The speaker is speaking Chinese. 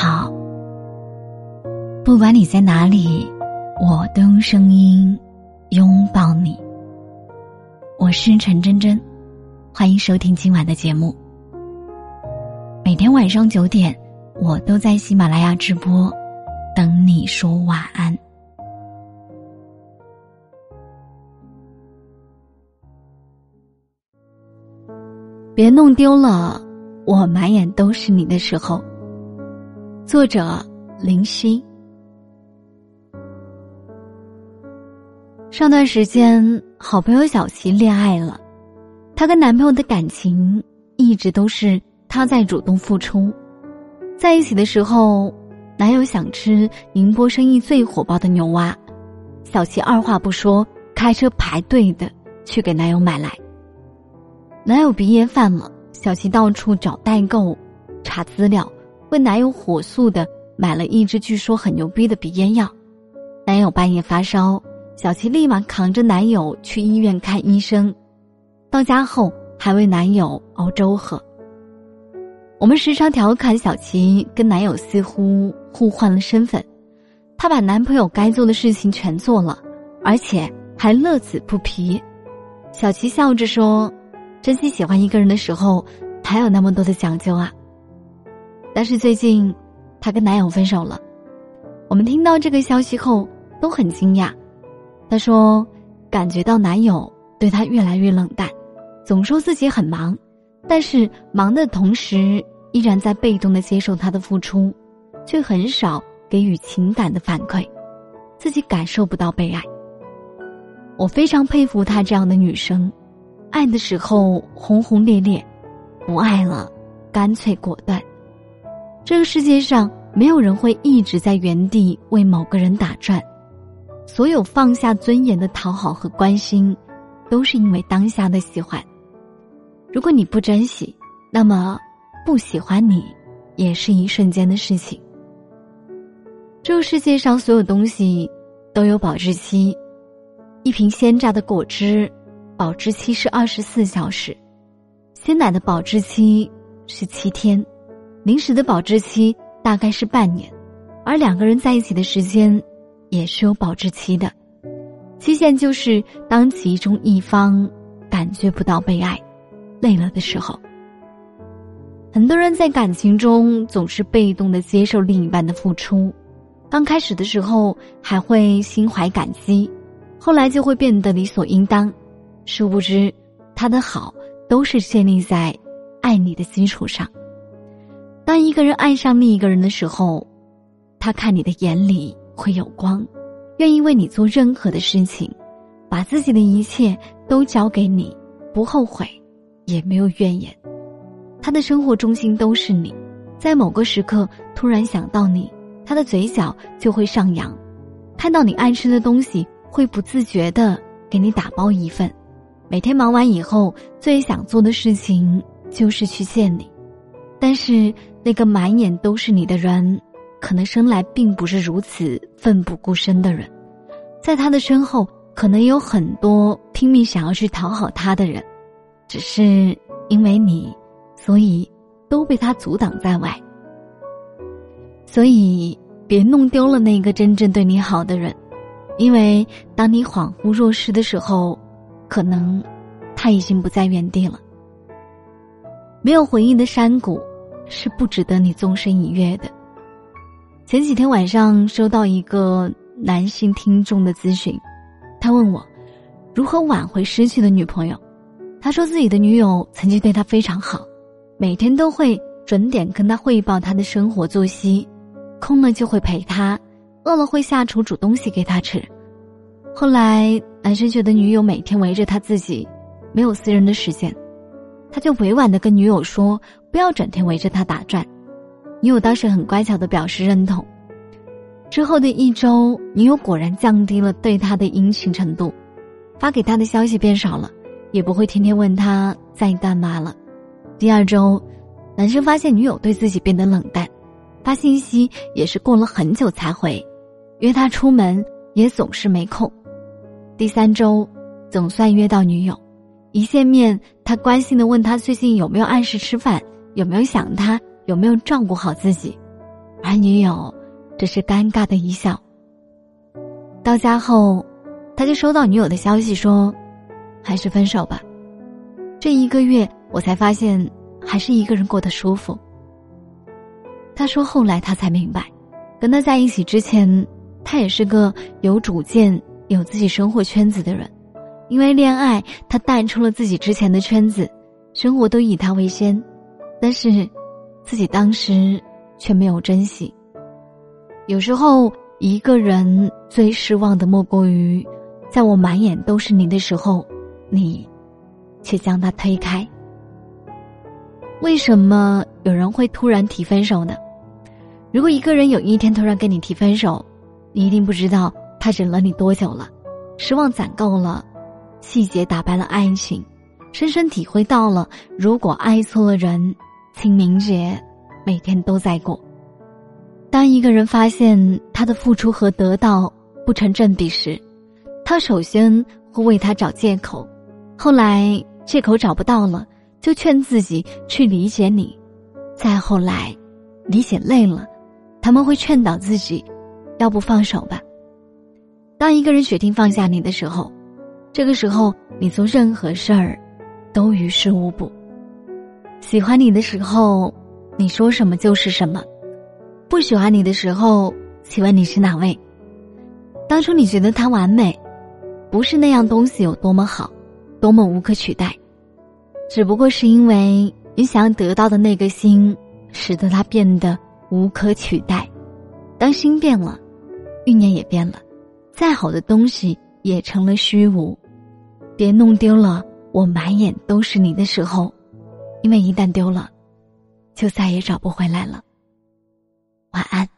好，不管你在哪里，我都用声音拥抱你。我是陈真真，欢迎收听今晚的节目。每天晚上九点，我都在喜马拉雅直播，等你说晚安。别弄丢了，我满眼都是你的时候。作者林夕。上段时间，好朋友小琪恋爱了，她跟男朋友的感情一直都是她在主动付出。在一起的时候，男友想吃宁波生意最火爆的牛蛙，小琪二话不说，开车排队的去给男友买来。男友鼻炎犯了，小琪到处找代购，查资料。为男友火速的买了一支据说很牛逼的鼻炎药，男友半夜发烧，小琪立马扛着男友去医院看医生，到家后还为男友熬粥喝。我们时常调侃小琪跟男友似乎互换了身份，她把男朋友该做的事情全做了，而且还乐此不疲。小琪笑着说：“真心喜欢一个人的时候，还有那么多的讲究啊。”但是最近，她跟男友分手了。我们听到这个消息后都很惊讶。她说，感觉到男友对她越来越冷淡，总说自己很忙，但是忙的同时依然在被动的接受他的付出，却很少给予情感的反馈，自己感受不到被爱。我非常佩服她这样的女生，爱的时候轰轰烈烈，不爱了干脆果断。这个世界上没有人会一直在原地为某个人打转，所有放下尊严的讨好和关心，都是因为当下的喜欢。如果你不珍惜，那么不喜欢你也是一瞬间的事情。这个世界上所有东西都有保质期，一瓶鲜榨的果汁，保质期是二十四小时；鲜奶的保质期是七天。临时的保质期大概是半年，而两个人在一起的时间，也是有保质期的。期限就是当其中一方感觉不到被爱、累了的时候。很多人在感情中总是被动的接受另一半的付出，刚开始的时候还会心怀感激，后来就会变得理所应当。殊不知，他的好都是建立在爱你的基础上。当一个人爱上另一个人的时候，他看你的眼里会有光，愿意为你做任何的事情，把自己的一切都交给你，不后悔，也没有怨言。他的生活中心都是你，在某个时刻突然想到你，他的嘴角就会上扬，看到你爱吃的东西会不自觉的给你打包一份。每天忙完以后，最想做的事情就是去见你，但是。那个满眼都是你的人，可能生来并不是如此奋不顾身的人，在他的身后，可能有很多拼命想要去讨好他的人，只是因为你，所以都被他阻挡在外。所以，别弄丢了那个真正对你好的人，因为当你恍惚若失的时候，可能他已经不在原地了。没有回应的山谷。是不值得你纵身一跃的。前几天晚上收到一个男性听众的咨询，他问我如何挽回失去的女朋友。他说自己的女友曾经对他非常好，每天都会准点跟他汇报他的生活作息，空了就会陪他，饿了会下厨煮东西给他吃。后来男生觉得女友每天围着他自己，没有私人的时间。他就委婉的跟女友说：“不要整天围着他打转。”女友当时很乖巧的表示认同。之后的一周，女友果然降低了对他的殷勤程度，发给他的消息变少了，也不会天天问他在干嘛了。第二周，男生发现女友对自己变得冷淡，发信息也是过了很久才回，约他出门也总是没空。第三周，总算约到女友。一见面，他关心的问他最近有没有按时吃饭，有没有想他，有没有照顾好自己。而女友只是尴尬的一笑。到家后，他就收到女友的消息说：“还是分手吧。”这一个月，我才发现还是一个人过得舒服。他说：“后来他才明白，跟他在一起之前，他也是个有主见、有自己生活圈子的人。因为恋爱，他淡出了自己之前的圈子，生活都以他为先。但是，自己当时却没有珍惜。有时候，一个人最失望的莫过于，在我满眼都是你的时候，你。”却将他推开。为什么有人会突然提分手呢？如果一个人有一天突然跟你提分手，你一定不知道他忍了你多久了，失望攒够了，细节打败了爱情，深深体会到了如果爱错了人，清明节每天都在过。当一个人发现他的付出和得到不成正比时，他首先会为他找借口。后来借口找不到了，就劝自己去理解你；再后来，理解累了，他们会劝导自己，要不放手吧。当一个人决定放下你的时候，这个时候你做任何事儿，都于事无补。喜欢你的时候，你说什么就是什么；不喜欢你的时候，请问你是哪位？当初你觉得他完美，不是那样东西有多么好。多么无可取代，只不过是因为你想要得到的那个心，使得他变得无可取代。当心变了，欲念也变了，再好的东西也成了虚无。别弄丢了我满眼都是你的时候，因为一旦丢了，就再也找不回来了。晚安。